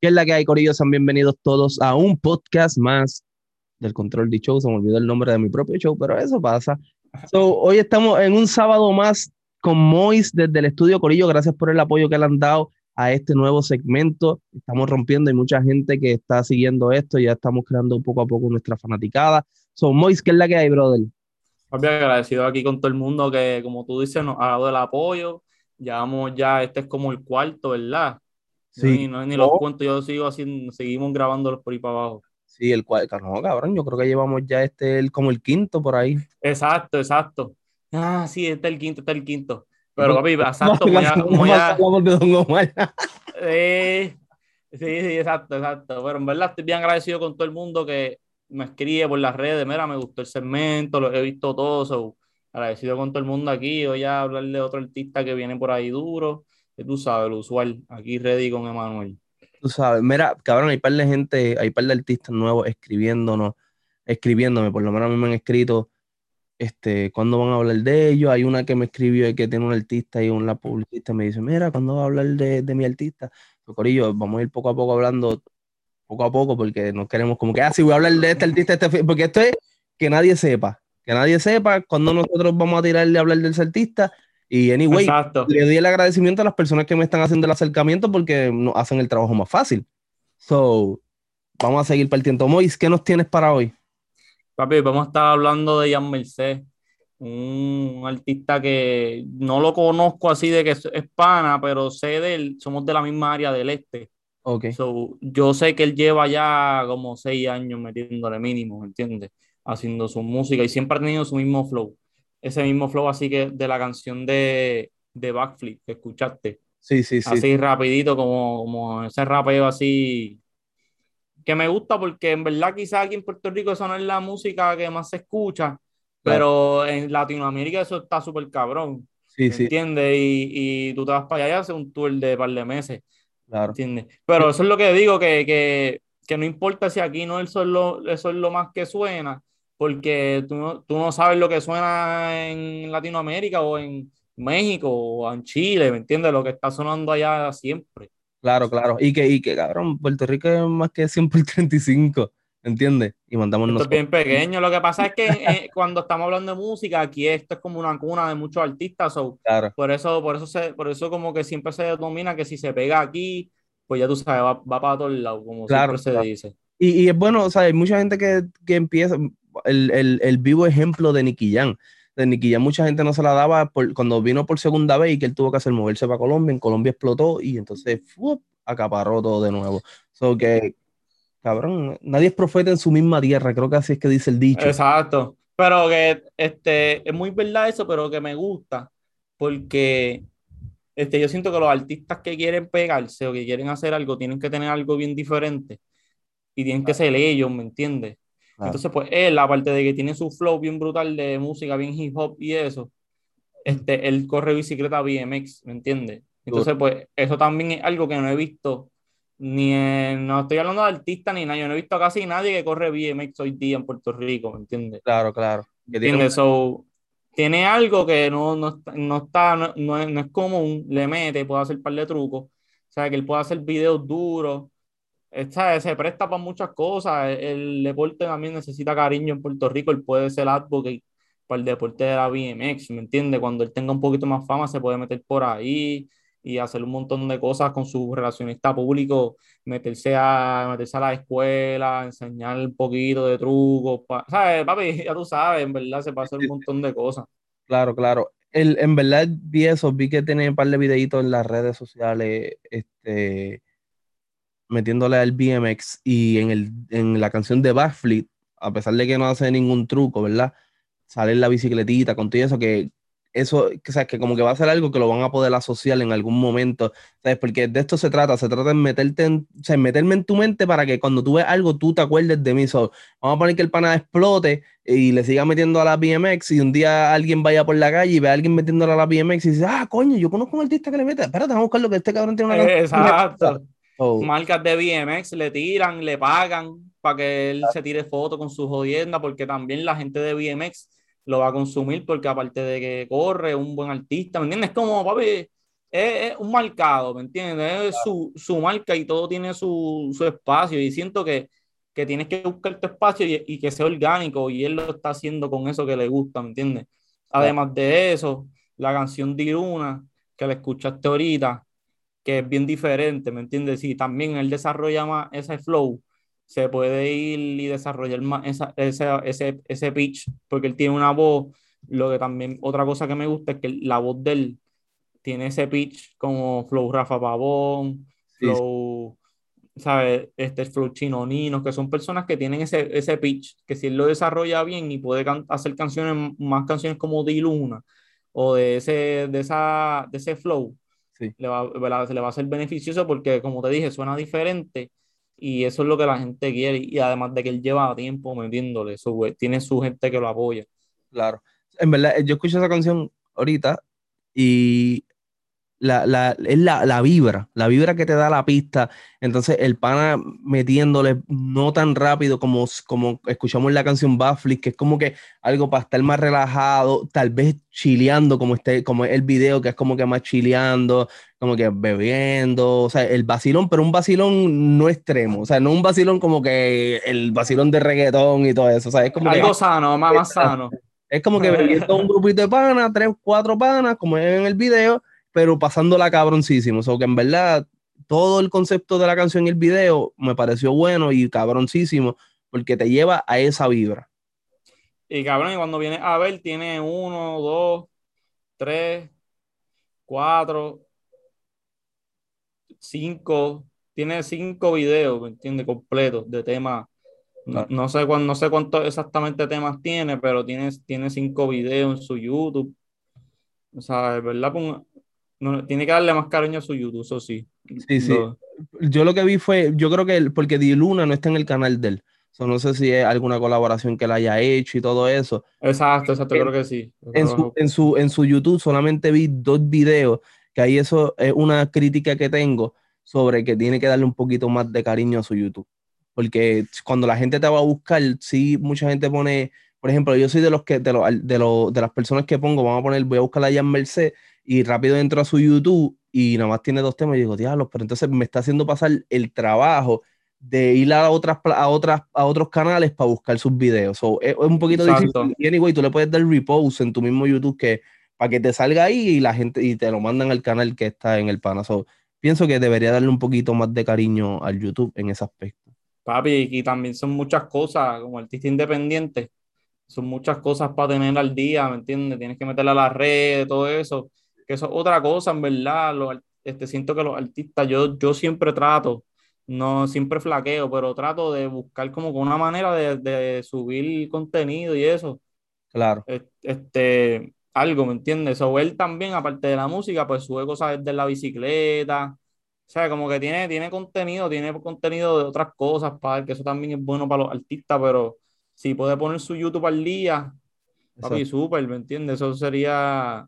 ¿Qué es la que hay, Corillo? Sean bienvenidos todos a un podcast más del Control de Show. Se me olvidó el nombre de mi propio show, pero eso pasa. hoy estamos en un sábado más con Mois desde el estudio Corillo. Gracias por el apoyo que le han dado a este nuevo segmento. Estamos rompiendo, hay mucha gente que está siguiendo esto. Ya estamos creando poco a poco nuestra fanaticada. So, Mois, ¿qué es la que hay, brother? Papi, agradecido aquí con todo el mundo que, como tú dices, nos ha dado el apoyo. Llevamos ya, este es como el cuarto, ¿verdad? Sí. No, ni los oh. cuento, yo sigo así, seguimos grabándolos por ahí para abajo. Sí, el cual, no, cabrón, yo creo que llevamos ya este el, como el quinto por ahí. Exacto, exacto. Ah, sí, este es el quinto, este es el quinto. Pero papi, exacto, voy a, voy a... Eh, sí, sí, exacto, exacto. Pero en verdad estoy bien agradecido con todo el mundo que me escribe por las redes, mira, me gustó el segmento, lo he visto todo, agradecido con todo el mundo aquí, voy a hablar de otro artista que viene por ahí duro tú sabes, el usual, aquí ready con Emanuel. Tú sabes, mira, cabrón, hay par de gente, hay par de artistas nuevos escribiéndonos, escribiéndome, por lo menos a mí me han escrito, este, ¿cuándo van a hablar de ellos? Hay una que me escribió que tiene un artista y una publicista me dice, mira, ¿cuándo va a hablar de, mi artista? Pues, Corillo, vamos a ir poco a poco hablando, poco a poco, porque no queremos como que, ah, sí, voy a hablar de este artista, este, porque esto es que nadie sepa, que nadie sepa cuando nosotros vamos a tirarle a hablar del artista y anyway, le doy el agradecimiento a las personas que me están haciendo el acercamiento porque nos hacen el trabajo más fácil. So, vamos a seguir partiendo. Mois, ¿qué nos tienes para hoy? Papi, vamos a estar hablando de Jan Merced, un artista que no lo conozco así de que es, pana, pero sé de él, somos de la misma área del este. Okay. So, yo sé que él lleva ya como seis años metiéndole mínimo, ¿entiendes? Haciendo su música y siempre ha tenido su mismo flow ese mismo flow así que de la canción de, de Backflip que escuchaste. Sí, sí, sí. Así rapidito, como, como ese rapeo así que me gusta porque en verdad quizás aquí en Puerto Rico eso no es la música que más se escucha, pero en Latinoamérica eso está súper cabrón. Sí, sí. ¿Entiendes? Y, y, tú te vas para allá y haces un tour de par de meses. Claro. ¿Entiendes? Pero eso es lo que digo, que, que, que no importa si aquí no eso es lo, eso es lo más que suena, porque tú no, tú no sabes lo que suena en Latinoamérica o en México o en Chile, ¿me entiendes? Lo que está sonando allá siempre. Claro, claro. Y que, y que cabrón, Puerto Rico es más que 100 por 35, ¿entiendes? Y mandamos Esto es bien pequeño. Lo que pasa es que eh, cuando estamos hablando de música, aquí esto es como una cuna de muchos artistas. claro. Por eso, por eso se, por eso como que siempre se denomina que si se pega aquí, pues ya tú sabes, va, para todos lados, como siempre se dice. Y, y, es bueno, o sea, hay mucha gente que, que empieza, el, el, vivo ejemplo de Nicky Jam. De Nicky Jam mucha gente no se la daba por, cuando vino por segunda vez y que él tuvo que hacer moverse para Colombia. En Colombia explotó y entonces acaparó todo de nuevo. So que, cabrón, nadie es profeta en su misma tierra. Creo que así es que dice el dicho. Exacto. Pero que este, es muy verdad eso, pero que me gusta porque este, yo siento que los artistas que quieren pegarse o que quieren hacer algo tienen que tener algo bien diferente y tienen que ser ellos, ¿me entiendes? Entonces, pues él, aparte de que tiene su flow bien brutal de música, bien hip hop y eso, este, él corre bicicleta BMX, ¿me entiendes? Entonces, pues eso también es algo que no he visto, ni no estoy hablando de artistas ni nada, yo no he visto casi nadie que corre BMX hoy día en Puerto Rico, ¿me entiendes? Claro, claro. ¿Entiendes? tiene algo que no, no, no está, no, no, es, no, es, común, le mete, puede hacer un par de trucos, o sea, que él puede hacer videos duros, esta, se presta para muchas cosas. El, deporte también necesita cariño en Puerto Rico. Él puede ser advocate para el deporte de la BMX, ¿me entiende Cuando él tenga un poquito más fama, se puede meter por ahí y hacer un montón de cosas con su relacionista público, meterse a, meterse a la escuela, enseñar un poquito de trucos. ¿Sabes, papi? Ya tú sabes, en verdad se puede hacer un montón de cosas. Claro, claro. El, en verdad vi eso, vi que tiene un par de videitos en las redes sociales, este metiéndole al BMX y en, el, en la canción de Backflip, a pesar de que no hace ningún truco, ¿verdad? Sale en la bicicletita con todo eso, que eso, que, ¿sabes? que como que va a ser algo que lo van a poder asociar en algún momento, ¿sabes? Porque de esto se trata, se trata de meterte en, o sea, meterme en tu mente para que cuando tú ves algo tú te acuerdes de mí. vamos a poner que el pana explote y le siga metiendo a la BMX y un día alguien vaya por la calle y ve a alguien metiéndola a la BMX y dice, ah, coño, yo conozco un artista que le mete, espérate, vamos a buscar lo que este cabrón tiene una Exacto. Oh. Marcas de BMX le tiran, le pagan para que él se tire fotos con su jodienda, porque también la gente de BMX lo va a consumir, porque aparte de que corre, un buen artista, ¿me entiendes? Como, papi, es, un marcado, ¿me entiendes? Es su, su, marca y todo tiene su, su espacio y siento que, que, tienes que buscar tu espacio y, y, que sea orgánico y él lo está haciendo con eso que le gusta, ¿me entiendes? Además de eso, la canción de Iruna, que la escuchaste ahorita, que es bien diferente, ¿me entiendes? Y también él desarrolla más ese flow, se puede ir y desarrollar más esa, ese, ese pitch, porque él tiene una voz, lo que también, otra cosa que me gusta es que la voz de él tiene ese pitch como Flow Rafa Pavón, Flow, ¿sabes? Este Flow Chino Nino, que son personas que tienen ese, ese pitch, que si él lo desarrolla bien y puede hacer canciones, más canciones como de Luna o de ese, de esa, de ese flow, le, va, le va a ser beneficioso porque, como te dije, suena diferente y eso es lo que la gente quiere y además de que él lleva tiempo metiéndole, eso, tiene su gente que lo apoya. Claro. En verdad, yo escuché esa canción ahorita y la, la, es la, la, vibra, la vibra que te da la pista. Entonces, el pana metiéndole no tan rápido como, como escuchamos en la canción Baffles, que es como que algo para estar más relajado, tal vez chileando, como, este, como el video, que es como que más chileando, como que bebiendo, o sea, el vacilón, pero un vacilón no extremo, o sea, no un vacilón como que el vacilón de reggaetón y todo eso, o sea, es como algo sano, más, más sano. Es como que bebiendo un grupito de panas, tres, cuatro panas, como en el video pero pasándola cabroncísimo. O sea, que en verdad todo el concepto de la canción y el video me pareció bueno y cabroncísimo porque te lleva a esa vibra. Y cabrón, y cuando viene a ver, tiene uno, dos, tres, cuatro, cinco, tiene cinco videos, ¿me entiendes? Completos de temas. No, sé cuánto, no sé cuántos exactamente temas tiene, pero tiene, tiene cinco videos en su YouTube. O sea, ¿verdad? No, tiene que darle más cariño a su YouTube, eso sí. Sí, sí. Yo lo que vi fue, yo creo que porque Di Luna no está en el canal de él. no sé si es alguna colaboración que él haya hecho y todo eso. Exacto, exacto, creo que sí. En su, en, su, en su YouTube solamente vi dos videos, que ahí eso es una crítica que tengo sobre que tiene que darle un poquito más de cariño a su YouTube. Porque cuando la gente te va a buscar, sí, mucha gente pone, por ejemplo, yo soy de los que, de, los, de, los, de las personas que pongo, vamos a poner, voy a buscar a Jan Merced y rápido entro a su YouTube y nada más tiene dos temas y digo, diablo, pero entonces me está haciendo pasar el trabajo de ir a otras a otras a otros canales para buscar sus videos. es, un poquito difícil. Y anyway, tú le puedes dar repose en tu mismo YouTube que para que te salga ahí y la gente y te lo mandan al canal que está en el pana. pienso que debería darle un poquito más de cariño al YouTube en ese aspecto. Papi, y también son muchas cosas como artista independiente. Son muchas cosas para tener al día, ¿me entiendes? Tienes que meterle a la red, todo eso que eso es otra cosa, en verdad. este, siento que los artistas, yo, yo siempre trato, no siempre flaqueo, pero trato de buscar como una manera de, de subir contenido y eso. Claro. Este, algo, ¿me entiendes? O él también, aparte de la música, pues sube cosas de la bicicleta. O sea, como que tiene, tiene contenido, tiene contenido de otras cosas, para que eso también es bueno para los artistas, pero si puede poner su YouTube al día, papi, súper, ¿me entiendes? Eso sería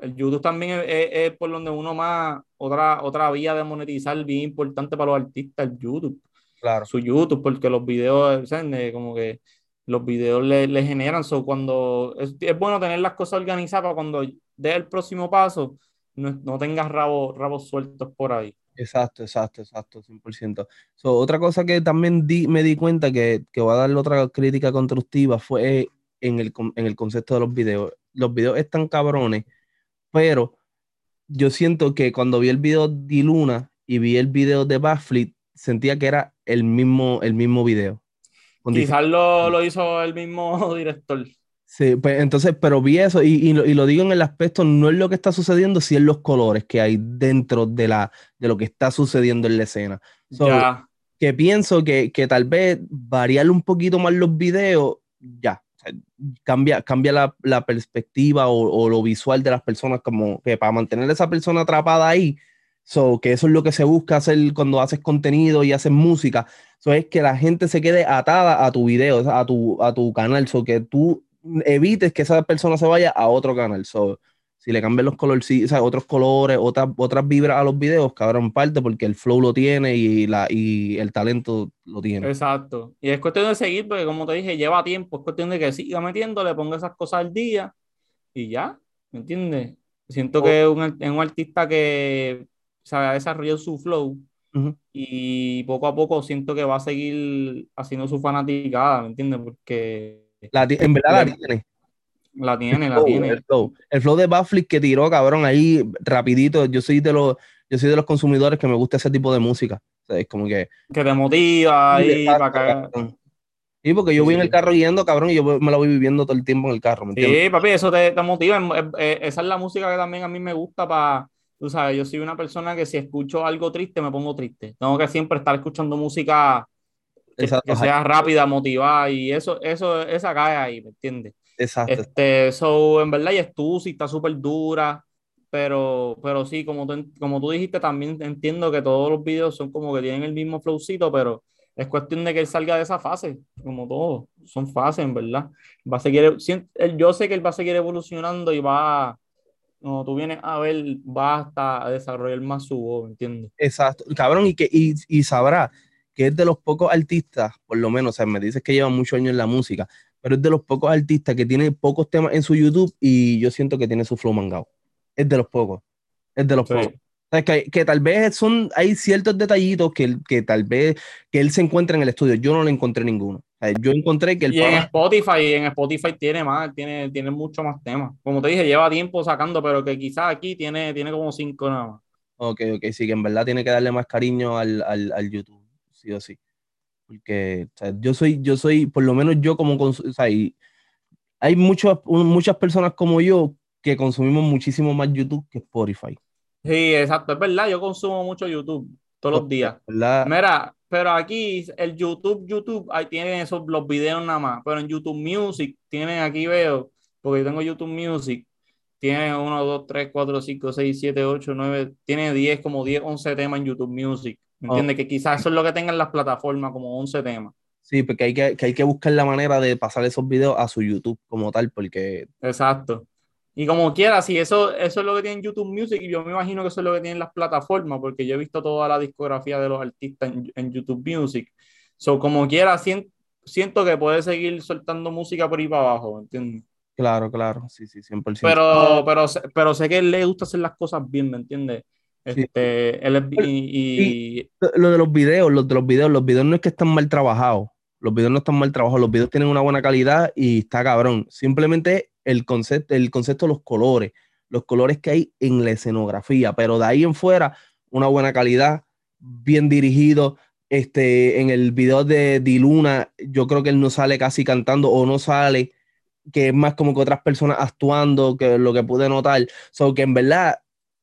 el YouTube también es, por donde uno más, otra, otra vía de monetizar bien importante para los artistas, el YouTube. Claro. Su YouTube, porque los videos, ¿sabes? como que los videos le, generan. So, cuando es, bueno tener las cosas organizadas para cuando dé el próximo paso, no, no tengas rabos, rabos sueltos por ahí. Exacto, exacto, exacto, 100%. So, otra cosa que también di, me di cuenta que, que voy a darle otra crítica constructiva fue en el, en el concepto de los videos. Los videos están cabrones pero yo siento que cuando vi el video de Luna y vi el video de Backflip, sentía que era el mismo, el mismo video. Quizás lo, lo, hizo el mismo director. Sí, pues entonces, pero vi eso y, y, lo, y, lo, digo en el aspecto, no es lo que está sucediendo, sino en los colores que hay dentro de, la, de lo que está sucediendo en la escena. Que pienso que, que tal vez variar un poquito más los videos, ya, cambia, cambia la, la perspectiva o, o, lo visual de las personas, como que para mantener a esa persona atrapada ahí, so, que eso es lo que se busca hacer cuando haces contenido y haces música, so, es que la gente se quede atada a tu video, a tu, a tu canal, so, que tú evites que esa persona se vaya a otro canal. So, si le cambian los colores, o sea, otros colores, otras, otras vibras a los videos, cabrón, parte porque el flow lo tiene y, la, y el talento lo tiene. Exacto. Y es cuestión de seguir, porque como te dije, lleva tiempo, es cuestión de que siga metiendo, le ponga esas cosas al día y ya, ¿me entiendes? Siento que es un, artista que se ha desarrollado su flow y poco a poco siento que va a seguir haciendo su fanaticada, ¿me entiendes? Porque... en verdad la tiene. La tiene, la tiene. El flow. el flow de Bafflick que tiró, cabrón, ahí rapidito. Yo soy de los, yo soy de los consumidores que me gusta ese tipo de música. es como que... Que te motiva ahí para cagar. Sí, porque yo voy en el carro yendo, cabrón, y yo me la voy viviendo todo el tiempo en el carro. ¿me sí, papi, eso te, te motiva. Esa es la música que también a mí me gusta para. Tú sabes, yo soy una persona que si escucho algo triste me pongo triste. Tengo que siempre estar escuchando música que, sea rápida, motivada, y eso, eso, esa cae ahí, ¿me entiendes? Exacto. Este, eso, en verdad, y es tú, sí está súper dura, pero, pero sí, como tú, como tú dijiste, también entiendo que todos los videos son como que tienen el mismo flowcito, pero es cuestión de que él salga de esa fase, como todo, son fases, en verdad. Va a seguir, yo sé que él va a seguir evolucionando y va, como tú vienes a ver, va hasta a desarrollar más su voz, ¿entiendes? Exacto, cabrón, y, que, y, y sabrá que es de los pocos artistas, por lo menos, o sea, me dices que lleva muchos años en la música, pero es de los pocos artistas que tiene pocos temas en su YouTube y yo siento que tiene su flow mangado. Es de los pocos. Es de los pocos que, que, tal vez son, hay ciertos detallitos que, que tal vez que él se encuentra en el estudio. Yo no le encontré ninguno. yo encontré que el y en Spotify, en Spotify tiene más, tiene, tiene mucho más temas. Como te dije, lleva tiempo sacando, pero que quizás aquí tiene, tiene como cinco nada más. Ok, ok, sí, que en verdad tiene que darle más cariño al, al, al YouTube, sí o sí. Porque yo soy, yo soy, por lo menos yo como, o sea, hay, hay muchas muchas personas como yo que consumimos muchísimo más YouTube que Spotify. Sí, exacto, es verdad, yo consumo mucho YouTube todos los días. Mira, pero aquí el YouTube, YouTube, ahí tienen esos los videos nada más, pero en YouTube Music tienen aquí veo, porque yo tengo YouTube Music, tiene 1, 2, 3, 4, 5, 6, 7, 8, 9, tiene 10, como 10, 11 temas en YouTube Music. ¿Me entiendes? Que quizás eso es lo que tengan las plataformas, como 11 temas. Sí, porque hay que, que, hay que buscar la manera de pasar esos videos a su YouTube como tal, porque... Exacto. Y como quiera, si eso, eso es lo que tiene YouTube Music, y yo me imagino que eso es lo que tienen las plataformas, porque yo he visto toda la discografía de los artistas en, YouTube Music. So, como quiera, siento, que puede seguir soltando música por ahí para abajo, ¿entiendes? Claro, claro, sí, sí, 100%. Pero, pero, pero sé que le gusta hacer las cosas bien, ¿me entiendes? Este, él y, Lo de los videos, los de los videos, los videos no es que están mal trabajados. Los videos no están mal trabajados, los videos tienen una buena calidad y está cabrón. Simplemente el concepto, el concepto de los colores, los colores que hay en la escenografía, pero de ahí en fuera, una buena calidad, bien dirigido. Este, en el video de Diluna, yo creo que él no sale casi cantando o no sale, que es más como que otras personas actuando, que lo que pude notar. So que en verdad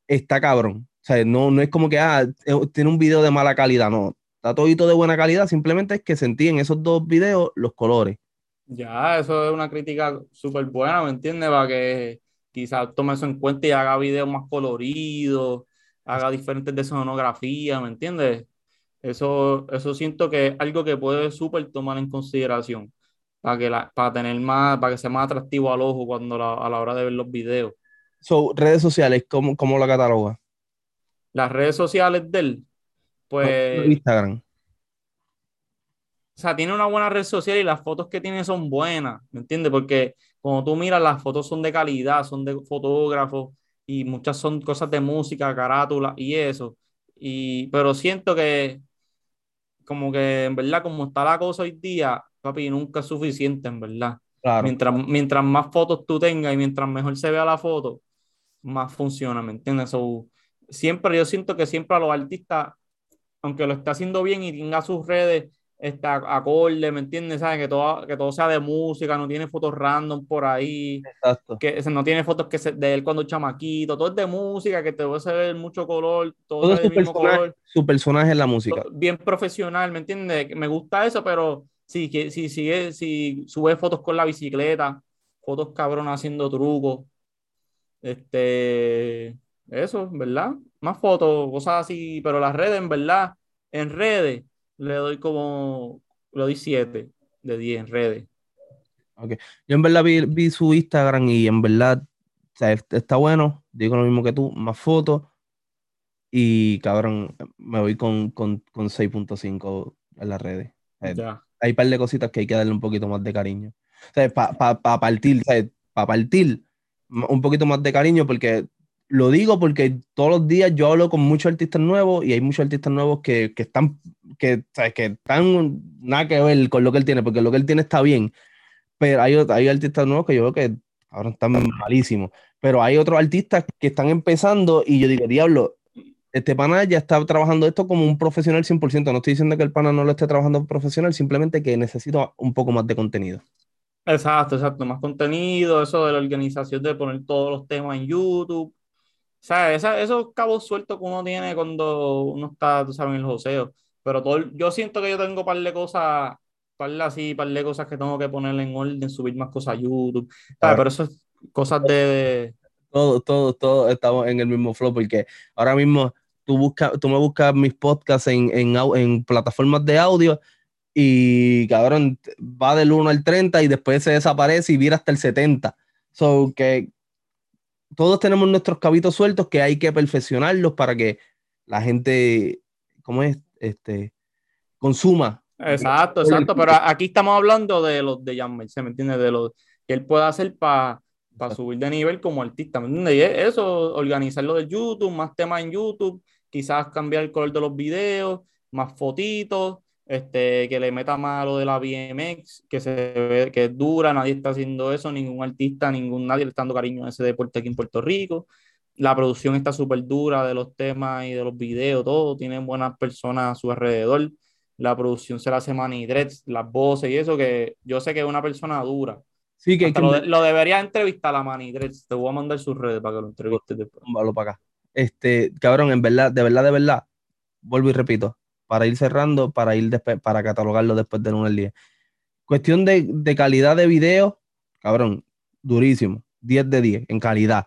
está cabrón. O sea, no, no es como que ah, eh, tiene un video de mala calidad, no. Está todito de buena calidad, simplemente es que sentí en esos dos videos los colores. Ya, eso es una crítica súper buena, ¿me entiendes? Para que quizás tome eso en cuenta y haga videos más coloridos, haga diferentes de sonografía, ¿me entiendes? Eso, eso siento que es algo que puede súper tomar en consideración para que la, para tener más, para que sea más atractivo al ojo cuando a la hora de ver los videos. So, redes sociales, ¿cómo, cómo la cataloga? Las redes sociales de él, pues. Instagram. O sea, tiene una buena red social y las fotos que tiene son buenas, ¿me entiendes? Porque cuando tú miras, las fotos son de calidad, son de fotógrafos y muchas son cosas de música, carátula y eso. Y, pero siento que, como que en verdad, como está la cosa hoy día, papi, nunca es suficiente, en verdad. Mientras, mientras más fotos tú tengas y mientras mejor se vea la foto, más funciona, ¿me entiendes? Siempre, yo siento que siempre a los artistas, aunque lo esté haciendo bien y tenga sus redes está acorde, ¿me entiendes? ¿Sabes? Que todo, que todo sea de música, no tiene fotos random por ahí. Exacto. Que no tiene fotos que se, de él cuando chamaquito, todo es de música, que te va a ver mucho color, todo, es del mismo color. Su personaje en la música. Bien profesional, ¿me entiendes? Me gusta eso, pero si, si, si, si sube fotos con la bicicleta, fotos cabrón haciendo trucos, este, eso, ¿verdad? Más fotos, cosas así, pero las redes, en verdad, en redes le doy como, le doy 7 de 10 en redes. Okay. Yo en verdad vi, su Instagram y en verdad está bueno, digo lo mismo que tú, más fotos y cabrón, me voy con, con, con 6.5 en las redes. Eh, hay un par de cositas que hay que darle un poquito más de cariño. O sea, para partir, para partir un poquito más de cariño porque lo digo porque todos los días yo hablo con muchos artistas nuevos y hay muchos artistas nuevos que, que están, que, ¿sabes? que están nada que ver con lo que él tiene, porque lo que él tiene está bien, pero hay, hay artistas nuevos que yo veo que ahora están malísimos, pero hay otros artistas que están empezando y yo digo, diablo, este pana ya está trabajando esto como un profesional 100%, no estoy diciendo que el pana no lo esté trabajando profesional, simplemente que necesito un poco más de contenido. Exacto, exacto, más contenido, eso de la organización de poner todos los temas en YouTube sea, esos cabos sueltos que uno tiene cuando uno está, tú sabes, en el joseo. Pero todo, yo siento que yo tengo un par de cosas, par de así, par de cosas que tengo que poner en orden, subir más cosas a YouTube. Pero eso es cosas de, Todo, todo, todo estamos en el mismo flow, porque ahora mismo tú, busca, tú me buscas mis podcasts en, en, en plataformas de audio y cabrón, va del 1 al 30 y después se desaparece y vira hasta el 70. So que todos tenemos nuestros cabitos sueltos que hay que perfeccionarlos para que la gente, ¿cómo es? Este, consuma. Exacto, exacto, pero aquí estamos hablando de los de Jan ¿se me entiende? De lo que él puede hacer para subir de nivel como artista, ¿me entiendes? Y eso, organizarlo de YouTube, más temas en YouTube, quizás cambiar el color de los videos, más fotitos, este, que le meta más a lo de la BMX, que se ve que es dura, nadie está haciendo eso, ningún artista, ningún, nadie le está dando cariño a ese deporte aquí en Puerto Rico. La producción está súper dura de los temas y de los videos, todo, tienen buenas personas a su alrededor. La producción se la hace Manny las voces y eso, que yo sé que es una persona dura. Sí, que, lo, debería entrevistar a Manny Te voy a mandar sus redes para que lo entrevistes después. para acá. Este, cabrón, en verdad, de verdad, de verdad, vuelvo y repito, para ir cerrando, para ir para catalogarlo después del 1 al 10. Cuestión de, calidad de video, cabrón, durísimo. 10 de 10 en calidad.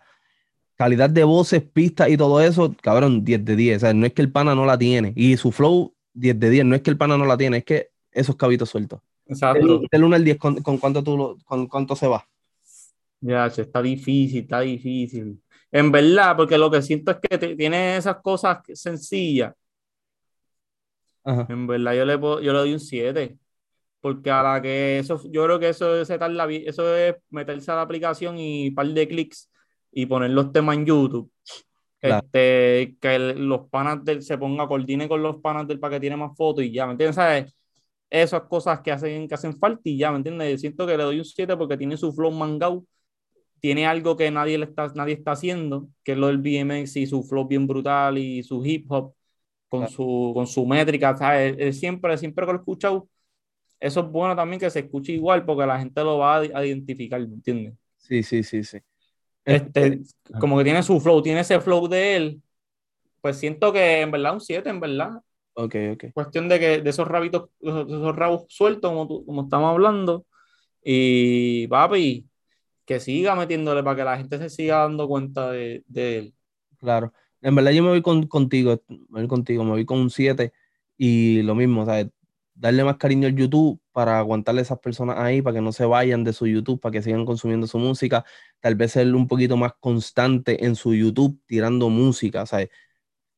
Calidad de voces, pistas y todo eso, cabrón, 10 de 10. O sea, no es que el pana no la tiene. Y su flow, 10 de 10. No es que el pana no la tiene, es que esos cabitos sueltos. Exacto. Del, 1 al 10, ¿con, cuánto, tú con cuánto se va? Ya, está difícil, está difícil. En verdad, porque lo que siento es que tiene esas cosas sencillas en verdad, yo le, yo le doy un 7. Porque a la que eso, yo creo que eso es, eso es meterse a la aplicación y un par de clics y poner los temas en YouTube. Este, que los panas del se ponga, coordine con los panas del para que tiene más fotos y ya, ¿me entiendes? ¿Sabes? Esas cosas que hacen, que hacen falta y ya, ¿me entiendes? siento que le doy un 7 porque tiene su flow mangao, tiene algo que nadie, le está, nadie está haciendo, que es lo del BMX y su flow bien brutal y su hip hop con, su, con su métrica, ¿sabes? siempre, siempre que lo he escuchado, eso es bueno también que se escuche igual porque la gente lo va a, identificar, ¿me entiendes? Sí, sí, sí, sí. Este, este como que tiene su flow, tiene ese flow de él, pues siento que en verdad un 7, en verdad. Ok, ok. Cuestión de que de esos rabitos, esos rabos sueltos, como, como estamos hablando, y papi, que siga metiéndole para que la gente se siga dando cuenta de, de él. Claro. En verdad yo me voy contigo, me voy contigo, me voy con un 7 y lo mismo, ¿sabes? Darle más cariño al YouTube para aguantarle a esas personas ahí, para que no se vayan de su YouTube, para que sigan consumiendo su música, tal vez ser un poquito más constante en su YouTube tirando música, ¿sabes?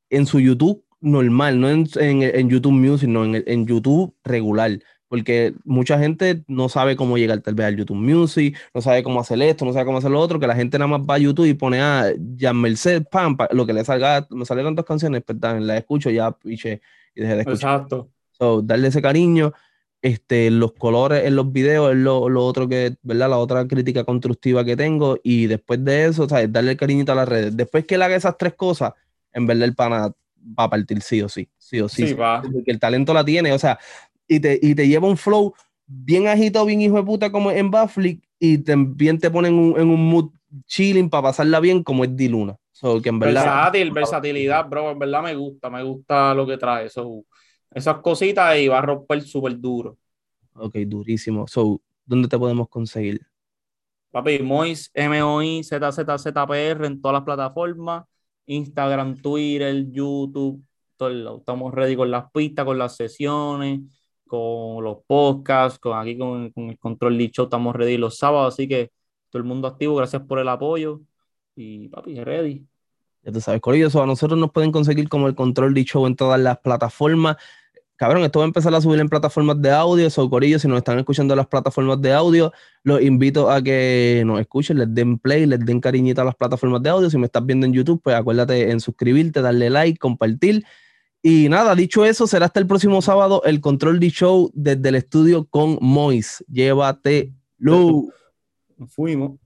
En su YouTube normal, no en, en, YouTube Music, no, en, en YouTube regular porque mucha gente no sabe cómo llegar tal vez al YouTube Music, no sabe cómo hacer esto, no sabe cómo hacer lo otro, que la gente nada más va a YouTube y pone a Jan Merced, pam, lo que le salga, me salieron dos canciones, pues la escucho ya, piche, y dejé de escuchar. Exacto. So, darle ese cariño, este, los colores en los videos es lo, lo, otro que, ¿verdad? La otra crítica constructiva que tengo, y después de eso, ¿sabes? Darle el cariñito a las redes. Después que él haga esas tres cosas, en verdad el pana va a partir sí o sí, sí o sí. sí va. Porque el talento la tiene, o sea, y te, y te lleva un flow bien agitado, bien hijo de puta como en Bafflick y también te ponen en un mood chilling para pasarla bien como es Diluna. So, que en verdad, Versátil, versatilidad, bro, en verdad me gusta, me gusta lo que trae eso, esas cositas y va a romper súper duro. Ok, durísimo. So, ¿dónde te podemos conseguir? Papi, Mois, M-O-I, Z-Z-Z-P-R en todas las plataformas, Instagram, Twitter, YouTube, todo Estamos ready con las pistas, con las sesiones con los podcasts, con aquí con, con el control dicho, estamos ready los sábados, así que todo el mundo activo, gracias por el apoyo y papi, ready. Ya tú sabes, Corillo, a nosotros nos pueden conseguir como el control dicho en todas las plataformas. Cabrón, esto va a empezar a subir en plataformas de audio. So, Corillo, si nos están escuchando en las plataformas de audio, los invito a que nos escuchen, les den play, les den cariñita a las plataformas de audio. Si me estás viendo en YouTube, pues acuérdate en suscribirte, darle like, compartir y nada, dicho eso, será hasta el próximo sábado el Control D Show desde el estudio con Mois. Llévate, Lou. Fuimos.